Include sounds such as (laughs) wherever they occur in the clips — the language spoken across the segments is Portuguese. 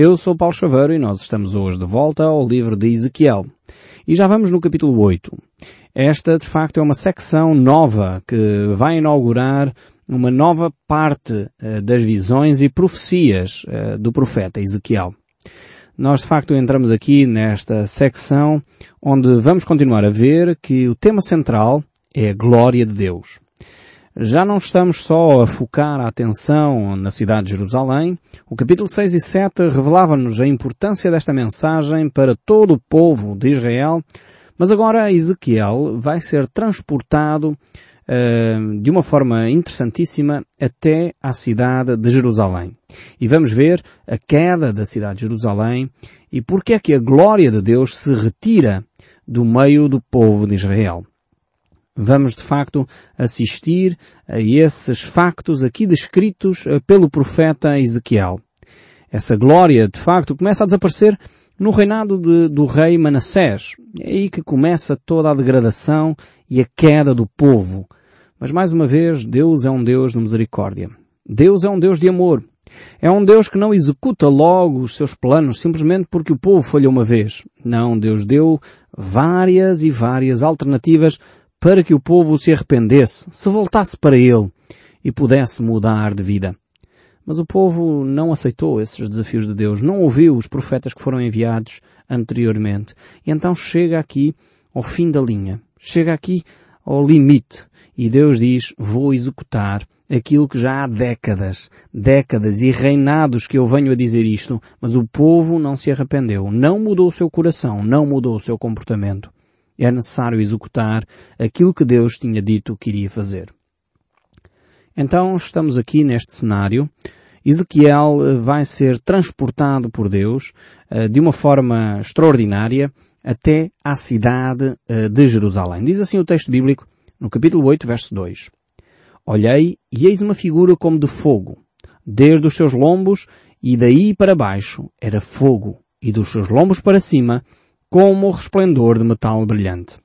Eu sou Paulo Chaveiro e nós estamos hoje de volta ao livro de Ezequiel. E já vamos no capítulo 8. Esta, de facto, é uma secção nova que vai inaugurar uma nova parte uh, das visões e profecias uh, do profeta Ezequiel. Nós, de facto, entramos aqui nesta secção onde vamos continuar a ver que o tema central é a glória de Deus. Já não estamos só a focar a atenção na cidade de Jerusalém. O capítulo 6 e 7 revelava-nos a importância desta mensagem para todo o povo de Israel, mas agora Ezequiel vai ser transportado uh, de uma forma interessantíssima até à cidade de Jerusalém. E vamos ver a queda da cidade de Jerusalém e porque é que a glória de Deus se retira do meio do povo de Israel vamos de facto assistir a esses factos aqui descritos eh, pelo profeta Ezequiel. Essa glória, de facto, começa a desaparecer no reinado de, do rei Manassés. É aí que começa toda a degradação e a queda do povo. Mas mais uma vez, Deus é um Deus de misericórdia. Deus é um Deus de amor. É um Deus que não executa logo os seus planos simplesmente porque o povo falhou uma vez. Não, Deus deu várias e várias alternativas para que o povo se arrependesse, se voltasse para ele e pudesse mudar de vida. Mas o povo não aceitou esses desafios de Deus, não ouviu os profetas que foram enviados anteriormente. E então chega aqui ao fim da linha, chega aqui ao limite e Deus diz, vou executar aquilo que já há décadas, décadas e reinados que eu venho a dizer isto, mas o povo não se arrependeu, não mudou o seu coração, não mudou o seu comportamento é necessário executar aquilo que Deus tinha dito que iria fazer. Então estamos aqui neste cenário. Ezequiel eh, vai ser transportado por Deus eh, de uma forma extraordinária até à cidade eh, de Jerusalém. Diz assim o texto bíblico no capítulo 8, verso 2. Olhei e eis uma figura como de fogo. Desde os seus lombos e daí para baixo era fogo e dos seus lombos para cima como o resplendor de metal brilhante.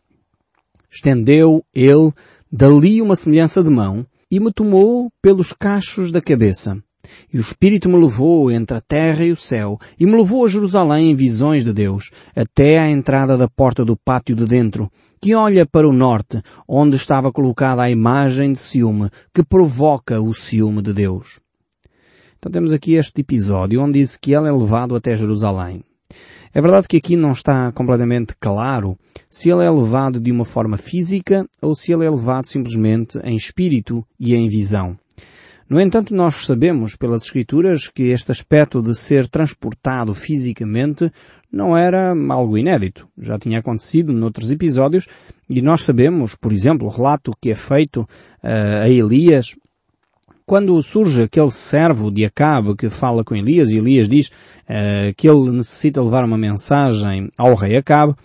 Estendeu ele dali uma semelhança de mão e me tomou pelos cachos da cabeça. E o Espírito me levou entre a terra e o céu, e me levou a Jerusalém em visões de Deus, até à entrada da porta do pátio de dentro, que olha para o norte, onde estava colocada a imagem de ciúme, que provoca o ciúme de Deus. Então temos aqui este episódio onde diz que ele é levado até Jerusalém. É verdade que aqui não está completamente claro se ele é levado de uma forma física ou se ele é levado simplesmente em espírito e em visão. No entanto, nós sabemos pelas Escrituras que este aspecto de ser transportado fisicamente não era algo inédito. Já tinha acontecido noutros episódios e nós sabemos, por exemplo, o relato que é feito uh, a Elias quando surge aquele servo de Acabe que fala com Elias e Elias diz uh, que ele necessita levar uma mensagem ao rei Acabe,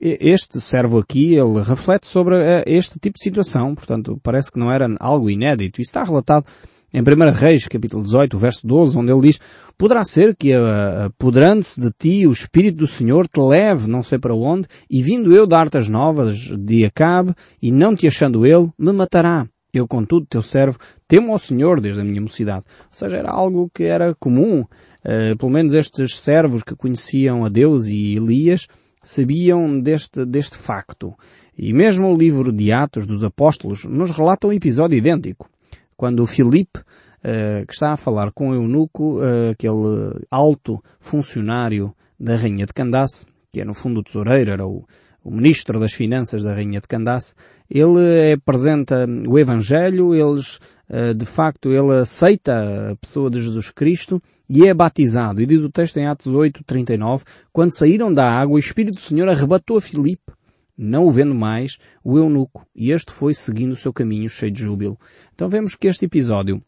este servo aqui, ele reflete sobre uh, este tipo de situação, portanto, parece que não era algo inédito. Isso está relatado em 1 Reis, capítulo 18, verso 12, onde ele diz, poderá ser que, uh, apoderando-se de ti, o Espírito do Senhor te leve não sei para onde, e vindo eu dar-te as novas de Acabe, e não te achando ele, me matará. Eu, contudo, teu servo, temo ao Senhor desde a minha mocidade. Ou seja, era algo que era comum. Uh, pelo menos estes servos que conheciam a Deus e Elias sabiam deste, deste facto. E mesmo o livro de Atos dos Apóstolos nos relata um episódio idêntico. Quando o Filipe, uh, que está a falar com o eunuco, uh, aquele alto funcionário da rainha de Candace, que é no fundo o tesoureiro, era o, o ministro das finanças da rainha de Candace, ele apresenta o Evangelho, eles, eh, de facto, ele aceita a pessoa de Jesus Cristo e é batizado. E diz o texto em Atos 8, 39, quando saíram da água, o Espírito do Senhor arrebatou a Filipe, não o vendo mais, o eunuco, e este foi seguindo o seu caminho cheio de júbilo. Então vemos que este episódio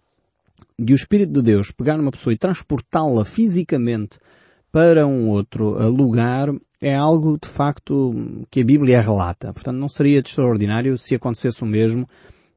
de o Espírito de Deus pegar numa pessoa e transportá-la fisicamente para um outro lugar é algo de facto que a Bíblia relata. Portanto, não seria de extraordinário se acontecesse o mesmo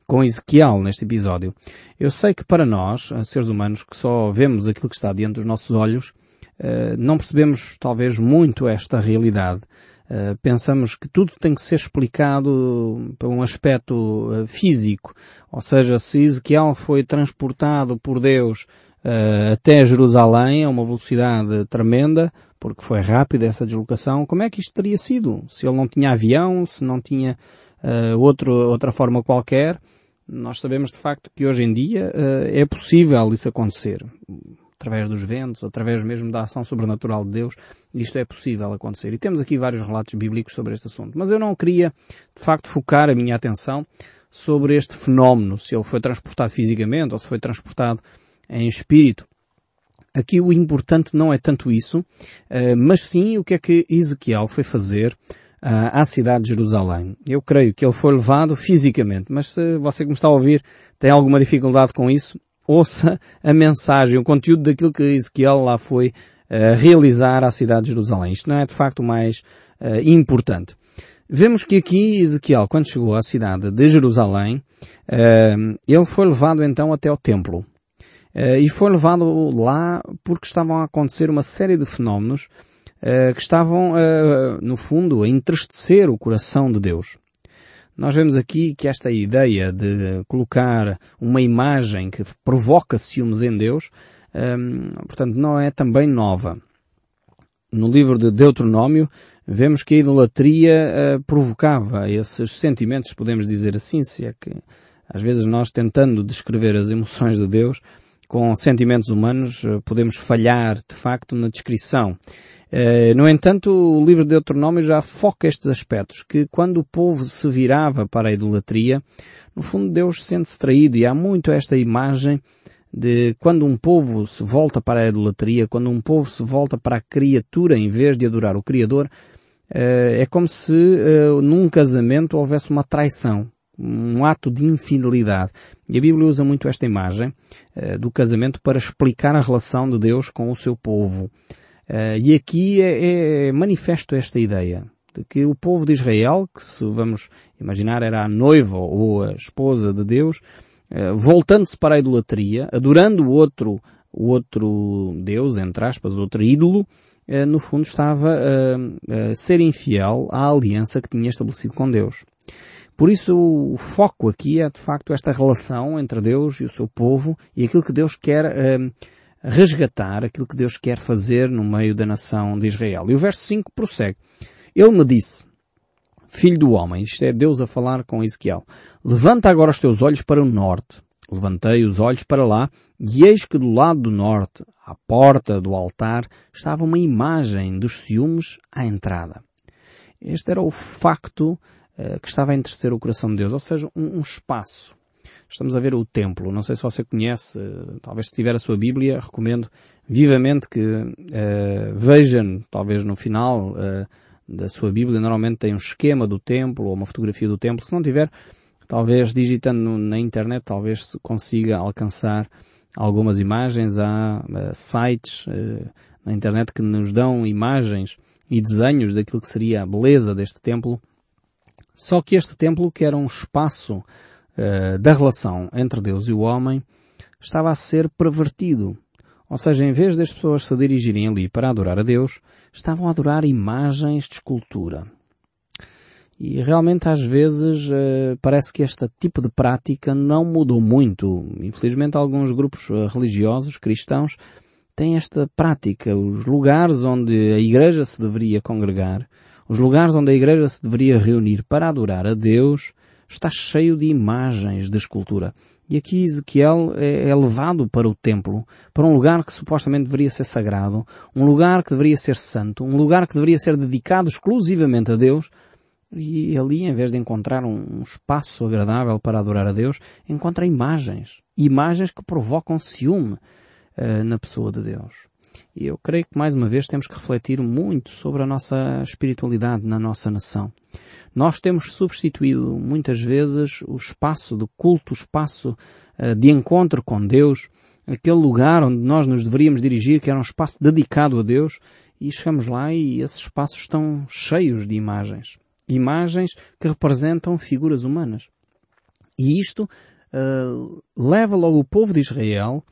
com Ezequiel neste episódio. Eu sei que para nós, seres humanos, que só vemos aquilo que está diante dos nossos olhos, eh, não percebemos talvez muito esta realidade. Eh, pensamos que tudo tem que ser explicado por um aspecto eh, físico. Ou seja, se Ezequiel foi transportado por Deus uh, até Jerusalém a uma velocidade tremenda, porque foi rápida essa deslocação, como é que isto teria sido? Se ele não tinha avião, se não tinha uh, outro, outra forma qualquer, nós sabemos de facto que hoje em dia uh, é possível isso acontecer. Através dos ventos, através mesmo da ação sobrenatural de Deus, isto é possível acontecer. E temos aqui vários relatos bíblicos sobre este assunto. Mas eu não queria, de facto, focar a minha atenção sobre este fenómeno, se ele foi transportado fisicamente ou se foi transportado em espírito. Aqui o importante não é tanto isso, eh, mas sim o que é que Ezequiel foi fazer eh, à cidade de Jerusalém. Eu creio que ele foi levado fisicamente, mas se você que me está a ouvir tem alguma dificuldade com isso, ouça a mensagem, o conteúdo daquilo que Ezequiel lá foi eh, realizar à cidade de Jerusalém. Isto não é de facto mais importante. Vemos que aqui Ezequiel, quando chegou à cidade de Jerusalém, ele foi levado então até o templo. Eh, e foi levado lá porque estavam a acontecer uma série de fenómenos eh, que estavam, eh, no fundo, a entristecer o coração de Deus. Nós vemos aqui que esta ideia de colocar uma imagem que provoca ciúmes em Deus, portanto, não é também nova. No livro de Deuteronômio, vemos que a idolatria provocava esses sentimentos, podemos dizer assim, se é que às vezes nós tentando descrever as emoções de Deus, com sentimentos humanos, eh, podemos falhar, de facto, na descrição. Eh, no entanto, o livro de Deuteronômio já foca estes aspectos, que quando o povo se virava para a idolatria, no fundo Deus sente-se traído e há muito esta imagem de quando um povo se volta para a idolatria, quando um povo se volta para a criatura em vez de adorar o Criador, eh, é como se num casamento houvesse uma traição um ato de infidelidade. E a Bíblia usa muito esta imagem uh, do casamento para explicar a relação de Deus com o seu povo. Uh, e aqui é, é, manifesto esta ideia de que o povo de Israel, que se vamos imaginar era a noiva ou a esposa de Deus, uh, voltando-se para a idolatria, adorando o outro, o outro Deus, entre aspas, outro ídolo, no fundo estava a ser infiel à aliança que tinha estabelecido com Deus. Por isso o foco aqui é de facto esta relação entre Deus e o seu povo e aquilo que Deus quer uh, resgatar, aquilo que Deus quer fazer no meio da nação de Israel. E o verso 5 prossegue. Ele me disse, Filho do homem, isto é Deus a falar com Ezequiel, levanta agora os teus olhos para o norte. Levantei os olhos para lá e eis que do lado do norte, à porta do altar, estava uma imagem dos ciúmes à entrada. Este era o facto eh, que estava a entristecer o coração de Deus, ou seja, um, um, espaço. Estamos a ver o templo. Não sei se você conhece, eh, talvez se tiver a sua Bíblia, recomendo vivamente que uh, vejam, talvez no final uh, da sua Bíblia, normalmente tem um esquema do templo ou uma fotografia do templo. Se não tiver, talvez digitando na internet, talvez consiga alcançar algumas imagens. Há uh, sites na internet que nos dão imagens e desenhos daquilo que seria a beleza deste templo só que este templo, que era um espaço uh, da relação entre Deus e o homem, estava a ser pervertido. Ou seja, em vez das pessoas se dirigirem ali para adorar a Deus, estavam a adorar imagens de escultura. E realmente às vezes uh, parece que este tipo de prática não mudou muito. Infelizmente alguns grupos uh, religiosos, cristãos, têm esta prática. Os lugares onde a igreja se deveria congregar os lugares onde a igreja se deveria reunir para adorar a Deus está cheio de imagens de escultura. E aqui Ezequiel é, é levado para o templo, para um lugar que supostamente deveria ser sagrado, um lugar que deveria ser santo, um lugar que deveria ser dedicado exclusivamente a Deus, e ali, em vez de encontrar um espaço agradável para adorar a Deus, encontra imagens. Imagens que provocam ciúme uh, na pessoa de Deus. E eu creio que mais uma vez temos que refletir muito sobre a nossa espiritualidade na nossa nação. Nós temos substituído muitas vezes o espaço de culto, o espaço uh, de encontro com Deus, aquele lugar onde nós nos deveríamos dirigir, que era um espaço dedicado a Deus, e chegamos lá e esses espaços estão cheios de imagens. Imagens que representam figuras humanas. E isto uh, leva logo o povo de Israel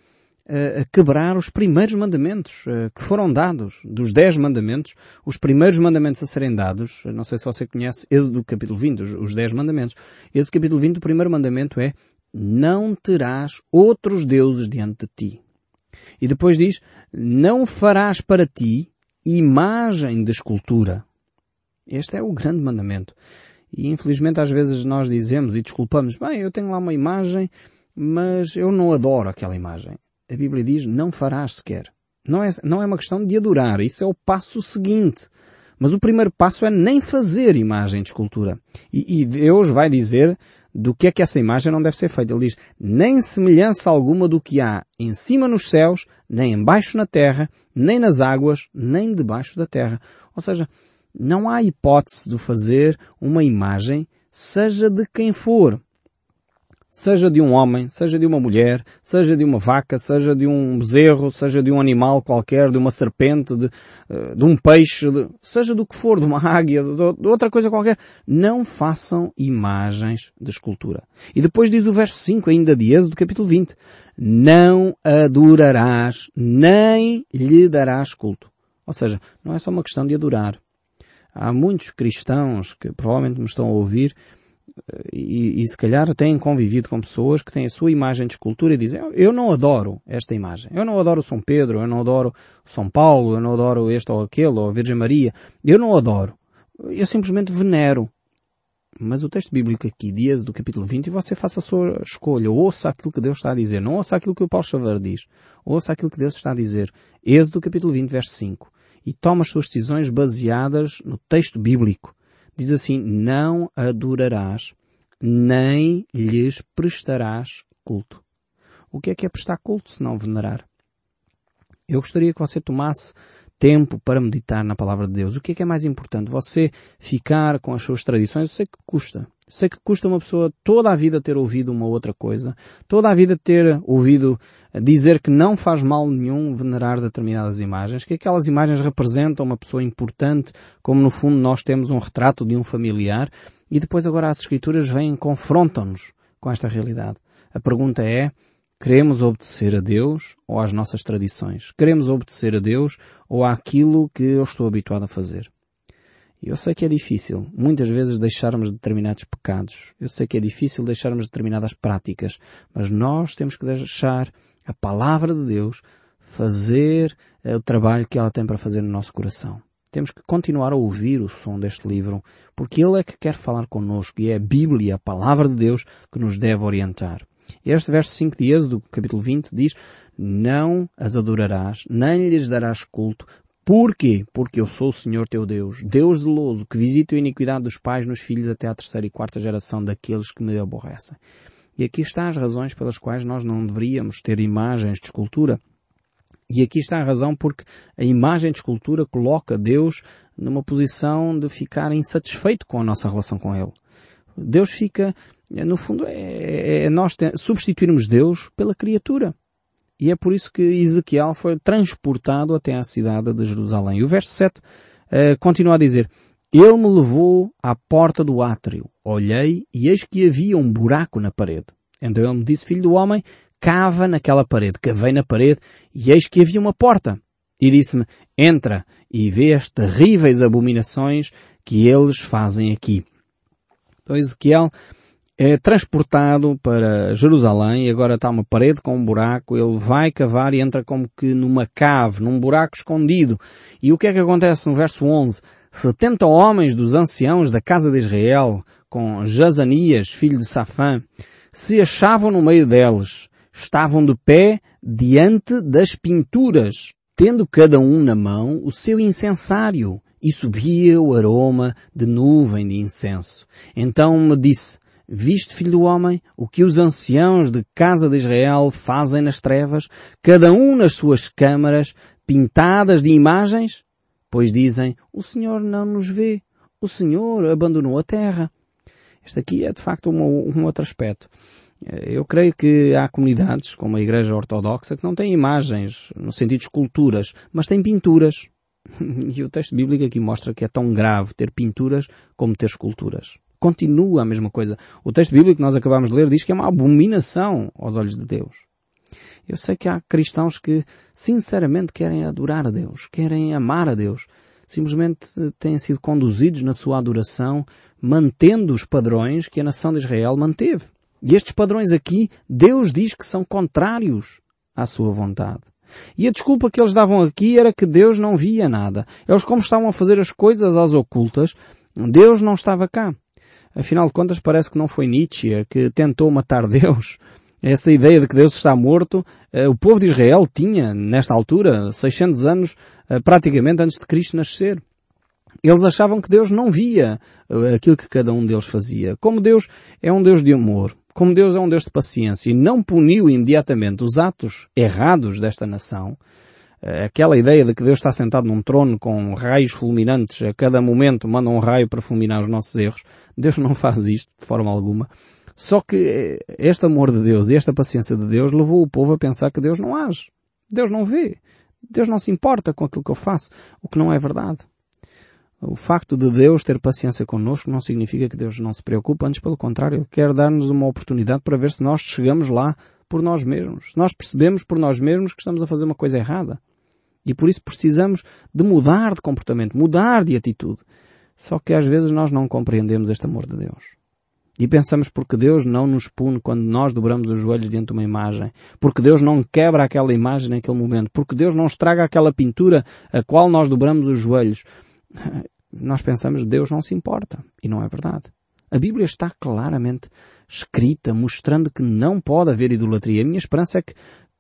a quebrar os primeiros mandamentos que foram dados. Dos dez mandamentos, os primeiros mandamentos a serem dados, não sei se você conhece Êxodo capítulo 20, os dez mandamentos. Esse capítulo 20, o primeiro mandamento é não terás outros deuses diante de ti. E depois diz, não farás para ti imagem de escultura. Este é o grande mandamento. E infelizmente às vezes nós dizemos e desculpamos, bem, eu tenho lá uma imagem, mas eu não adoro aquela imagem. A Bíblia diz, não farás sequer. Não é, não é uma questão de adorar, isso é o passo seguinte. Mas o primeiro passo é nem fazer imagem de escultura. E, e Deus vai dizer do que é que essa imagem não deve ser feita. Ele diz, nem semelhança alguma do que há em cima nos céus, nem embaixo na terra, nem nas águas, nem debaixo da terra. Ou seja, não há hipótese de fazer uma imagem, seja de quem for seja de um homem, seja de uma mulher, seja de uma vaca, seja de um bezerro, seja de um animal qualquer, de uma serpente, de, eh, de um peixe, de, seja do que for, de uma águia, de, de, outra coisa qualquer, não façam imagens de escultura. E depois diz o verso 5 ainda de Êxodo, capítulo 20, não adorarás, nem lhe darás culto. Ou seja, não é só uma questão de adorar. Há muitos cristãos que provavelmente me estão a ouvir e, e, se calhar têm convivido com pessoas que têm a sua imagem de escultura e dizem eu não adoro esta imagem. Eu não adoro São Pedro, eu não adoro São Paulo, eu não adoro este ou aquele, ou a Virgem Maria. Eu não adoro. Eu simplesmente venero. Mas o texto bíblico aqui, dias do capítulo 20, e você faça a sua escolha. Ouça aquilo que Deus está a dizer. Não ouça aquilo que o Paulo Xavier diz. Ouça aquilo que Deus está a dizer. Êxodo capítulo 20, verso 5. E toma as suas decisões baseadas no texto bíblico diz assim, não adorarás, nem lhes prestarás culto. O que é que é prestar culto se não venerar? Eu gostaria que você tomasse tempo para meditar na palavra de Deus. O que é que é mais importante? Você ficar com as suas tradições? Eu sei que custa. Sei que custa uma pessoa toda a vida ter ouvido uma outra coisa, toda a vida ter ouvido dizer que não faz mal nenhum venerar determinadas imagens, que aquelas imagens representam uma pessoa importante, como no fundo nós temos um retrato de um familiar, e depois agora as escrituras vêm e confrontam-nos com esta realidade. A pergunta é, queremos obedecer a Deus ou às nossas tradições? Queremos obedecer a Deus ou àquilo que eu estou habituado a fazer? Eu sei que é difícil, muitas vezes, deixarmos determinados pecados. Eu sei que é difícil deixarmos determinadas práticas, mas nós temos que deixar a palavra de Deus fazer eh, o trabalho que ela tem para fazer no nosso coração. Temos que continuar a ouvir o som deste livro, porque ele é que quer falar connosco e é a Bíblia, a palavra de Deus, que nos deve orientar. Este verso 5 de Êxodo, capítulo 20, diz, não as adorarás, nem lhes darás culto, Porquê? Porque eu sou o Senhor teu Deus, Deus zeloso, que visita a iniquidade dos pais nos filhos até à terceira e quarta geração daqueles que me aborrecem. E aqui estão as razões pelas quais nós não deveríamos ter imagens de escultura. E aqui está a razão porque a imagem de escultura coloca Deus numa posição de ficar insatisfeito com a nossa relação com Ele. Deus fica, no fundo, é, é nós substituirmos Deus pela criatura. E é por isso que Ezequiel foi transportado até à cidade de Jerusalém. E o verso 7 uh, eh, continua a dizer, Ele me levou à porta do átrio. Olhei e eis que havia um buraco na parede. Então ele me disse, filho do homem, cava naquela parede. Cavei na parede e eis que havia uma porta. E disse-me, entra e vê as terríveis abominações que eles fazem aqui. Então Ezequiel é transportado para Jerusalém e agora está uma parede com um buraco, ele vai cavar e entra como que numa cave, num buraco escondido. E o que é que acontece no verso 11? 70 homens dos anciãos da casa de Israel, com Jazanias, filho de Safã, se achavam no meio deles. Estavam de pé diante das pinturas, tendo cada um na mão o seu incensário, e subia o aroma de nuvem de incenso. Então me disse, Viste, filho do homem, o que os anciãos de casa de Israel fazem nas trevas, cada um nas suas câmaras, pintadas de imagens? Pois dizem, o Senhor não nos vê, o Senhor abandonou a terra. Este aqui é de facto um, um outro aspecto. Eu creio que há comunidades, como a Igreja Ortodoxa, que não têm imagens, no sentido de esculturas, mas têm pinturas. (laughs) E o texto bíblico aqui mostra que é tão grave ter pinturas como ter esculturas continua a mesma coisa. O texto bíblico que nós acabamos de ler diz que é uma abominação aos olhos de Deus. Eu sei que há cristãos que sinceramente querem adorar a Deus, querem amar a Deus, simplesmente têm sido conduzidos na sua adoração, mantendo os padrões que a nação de Israel manteve. E estes padrões aqui, Deus diz que são contrários à sua vontade. E a desculpa que eles davam aqui era que Deus não via nada. Eles como estavam a fazer as coisas às ocultas, Deus não estava cá. Afinal de contas parece que não foi Nietzsche que tentou matar (laughs) Deus. Essa ideia de que Deus está morto, eh, o povo de Israel tinha, nesta altura, 600 anos, eh, praticamente antes de Cristo nascer. Eles achavam que Deus não via eh, aquilo que cada um deles fazia. Como Deus é um Deus de amor, como Deus é um Deus de paciência e não puniu imediatamente os atos errados desta nação, aquela ideia de que Deus está sentado num trono com raios fulminantes, a cada momento manda um raio para fulminar os nossos erros, Deus não (laughs) faz isto de forma alguma. Só que eh, este amor de Deus e esta paciência de Deus levou o povo a pensar que Deus não age. Deus não vê. Deus não se importa com aquilo que eu faço, o que não é verdade. O facto de Deus ter paciência connosco não significa que Deus não se preocupa, antes pelo contrário, Ele quer dar-nos uma oportunidade para ver se nós chegamos lá por nós mesmos. Nós percebemos por nós mesmos que estamos a fazer uma coisa errada. E por isso precisamos de mudar de comportamento, mudar de atitude. Só que às vezes nós não compreendemos este amor de Deus. E pensamos porque Deus não nos pune quando nós dobramos os joelhos diante de uma imagem. Porque Deus não quebra aquela imagem naquele momento. Porque Deus não estraga aquela pintura a qual nós dobramos os joelhos. (laughs) Nós pensamos Deus não se importa. E não é verdade. A Bíblia está claramente escrita, mostrando que não pode haver idolatria. A minha esperança é que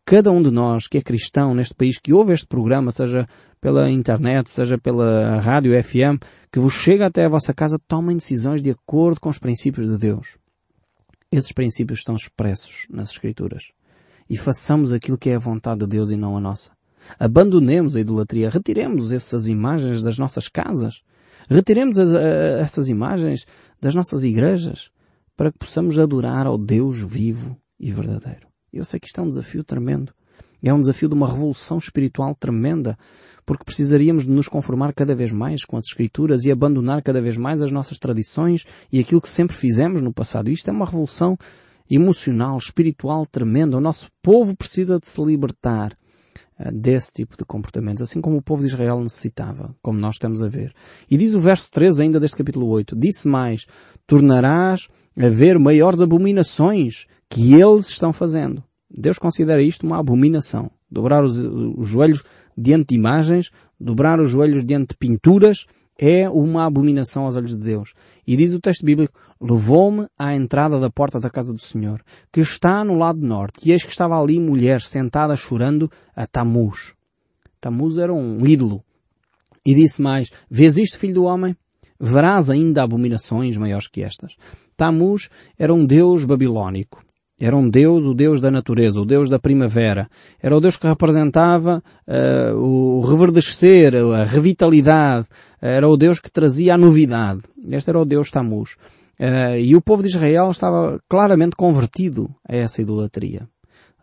cada um de nós que é cristão neste país, que ouve este programa, seja pela internet, seja pela rádio FM, que vos chega até a vossa casa, tomem decisões de acordo com os princípios de Deus. Esses princípios estão expressos nas Escrituras. E façamos aquilo que é a vontade de Deus e não a nossa. Abandonemos a idolatria, retiremos essas imagens das nossas casas, retiremos as, essas imagens das nossas igrejas, para que possamos adorar ao Deus vivo e verdadeiro. Eu sei que isto é um desafio tremendo. É um desafio de uma revolução espiritual tremenda, porque precisaríamos de nos conformar cada vez mais com as Escrituras e abandonar cada vez mais as nossas tradições e aquilo que sempre fizemos no passado. Isto é uma revolução emocional, espiritual tremenda. O nosso povo precisa de se libertar desse tipo de comportamentos, assim como o povo de Israel necessitava, como nós estamos a ver. E diz o verso 13 ainda deste capítulo 8, disse mais, tornarás a ver maiores abominações que eles estão fazendo. Deus considera isto uma abominação. Dobrar os, os joelhos diante de imagens, dobrar os joelhos diante de pinturas, é uma abominação aos olhos de Deus. E diz o texto bíblico, levou-me à entrada da porta da casa do Senhor, que está no lado norte, e eis que estava ali mulher sentada chorando a Tamuz. Tamuz era um ídolo. E disse mais, vês isto, filho do homem? Verás ainda abominações maiores que estas. Tamuz era um deus babilónico. Era um Deus, o Deus da natureza, o Deus da primavera. Era o Deus que representava uh, o reverdescer, a revitalidade. Era o Deus que trazia a novidade. Este era o Deus Tammuz. Uh, e o povo de Israel estava claramente convertido a essa idolatria.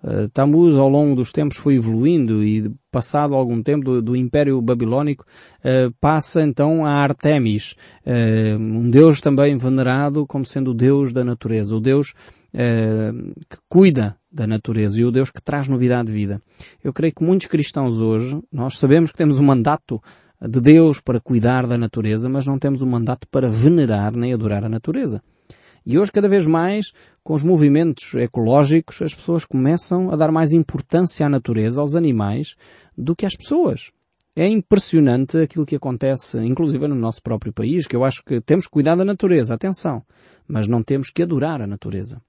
Uh, Tammuz ao longo dos tempos foi evoluindo e passado algum tempo do, do Império Babilónico uh, passa então a Artemis, uh, um deus também venerado como sendo o deus da natureza, o deus que cuida da natureza e o Deus que traz novidade de vida. Eu creio que muitos cristãos hoje, nós sabemos que temos um mandato de Deus para cuidar da natureza, mas não temos um mandato para venerar nem adorar a natureza. E hoje, cada vez mais, com os movimentos ecológicos, as pessoas começam a dar mais importância à natureza, aos animais, do que às pessoas. É impressionante aquilo que acontece, inclusive no nosso próprio país, que eu acho que temos que cuidar da natureza, atenção, mas não temos que adorar a natureza.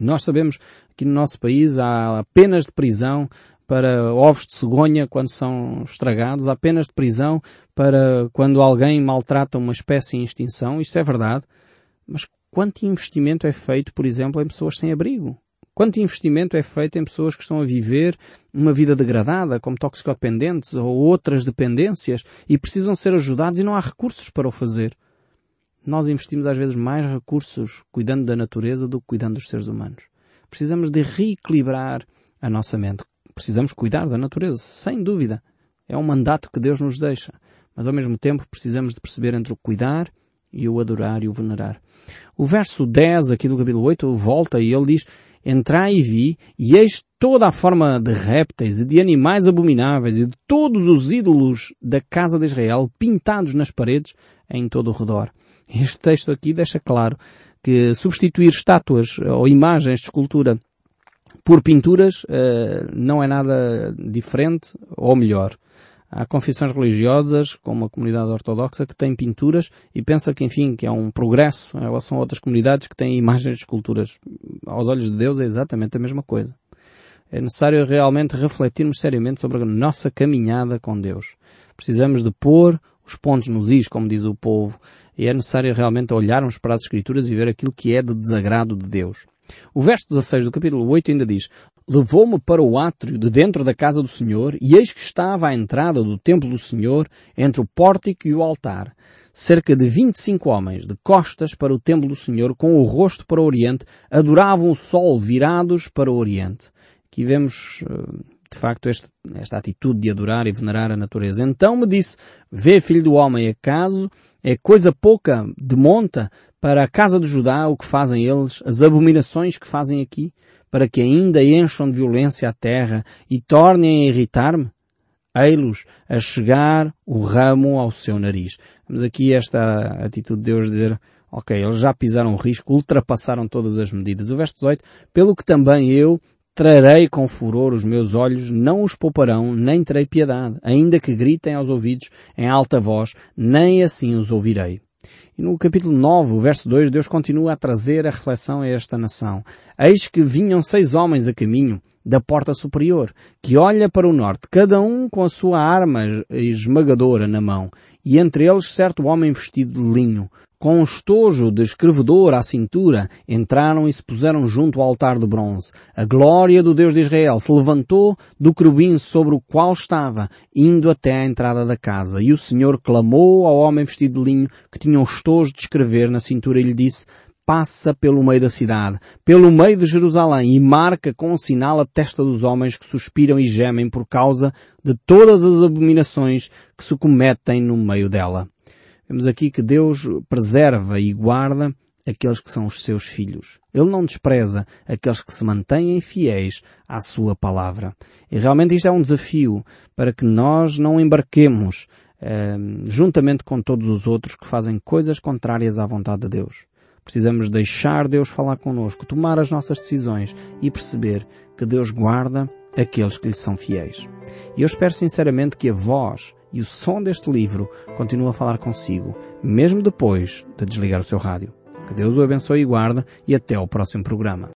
Nós sabemos que no nosso país há penas de prisão para ovos de cegonha quando são estragados, há penas de prisão para quando alguém maltrata uma espécie em extinção, isto é verdade, mas Quanto investimento é feito, por exemplo, em pessoas sem abrigo? Quanto investimento é feito em pessoas que estão a viver uma vida degradada, como toxicodependentes ou outras dependências, e precisam ser ajudados e não há recursos para o fazer? Nós investimos às vezes mais recursos cuidando da natureza do que cuidando dos seres humanos. Precisamos de reequilibrar a nossa mente. Precisamos cuidar da natureza, sem dúvida. É um mandato que Deus nos deixa. Mas ao mesmo tempo precisamos de perceber entre o cuidar e o adorar e o venerar. O verso 10 aqui do capítulo 8 volta e ele diz, Entrai e vi, e eis toda a forma de répteis e de animais abomináveis e de todos os ídolos da casa de Israel pintados nas paredes em todo o redor. Este texto aqui deixa claro que substituir estátuas ou imagens de escultura por pinturas uh, não é nada diferente ou melhor. Há confissões religiosas, como a comunidade ortodoxa, que tem pinturas e pensa que, enfim, que é um progresso em relação a outras comunidades que têm imagens de esculturas. Aos olhos de Deus é exatamente a mesma coisa. É necessário realmente refletirmos seriamente sobre a nossa caminhada com Deus. Precisamos de pôr os pontos nos is, como diz o povo, e é necessário realmente olharmos para as Escrituras e ver aquilo que é de desagrado de Deus. O verso 16 do capítulo 8 ainda diz, Levou-me para o átrio de dentro da casa do Senhor, e eis que estava à entrada do templo do Senhor, entre o pórtico e o altar, cerca de vinte e cinco homens, de costas para o templo do Senhor, com o rosto para o oriente, adoravam o sol virados para o oriente. Aqui vemos, eh, de facto, este, esta atitude de adorar e venerar a natureza. Então me disse, vê, filho do homem, acaso é coisa pouca de monta para a casa de Judá o que fazem eles, as abominações que fazem aqui, para que ainda encham de violência a terra e tornem a irritar-me? Ei-los a chegar o ramo ao seu nariz. Vemos aqui esta atitude de Deus dizer, ok, eles já pisaram o risco, ultrapassaram todas as medidas. O verso 18, pelo que também eu trarei com furor os meus olhos, não os pouparão, nem terei piedade, ainda que gritem aos ouvidos em alta voz, nem assim os ouvirei. E no capítulo 9, o verso 2, Deus continua a trazer a reflexão a esta nação. Eis que vinham seis homens a caminho da porta superior, que olha para o norte, cada um com a sua arma esmagadora na mão, e entre eles certo homem vestido de linho, com um estojo de escrevedor à cintura, entraram e se puseram junto ao altar de bronze. A glória do Deus de Israel se levantou do querubim sobre o qual estava, indo até à entrada da casa. E o Senhor clamou ao homem vestido de linho, que tinha um estojo de escrever na cintura, e lhe disse, passa pelo meio da cidade, pelo meio de Jerusalém, e marca com um sinal a testa dos homens que suspiram e gemem por causa de todas as abominações que se cometem no meio dela. Vemos aqui que Deus preserva e guarda aqueles que são os seus filhos. Ele não despreza aqueles que se mantêm fiéis à sua palavra. E realmente isto é um desafio para que nós não embarquemos eh, juntamente com todos os outros que fazem coisas contrárias à vontade de Deus. Precisamos deixar Deus falar connosco, tomar as nossas decisões e perceber que Deus guarda aqueles que lhe são fiéis. E eu espero sinceramente que a voz e o som deste livro continue a falar consigo, mesmo depois de desligar o seu rádio. Que Deus o abençoe e guarde e até ao próximo programa.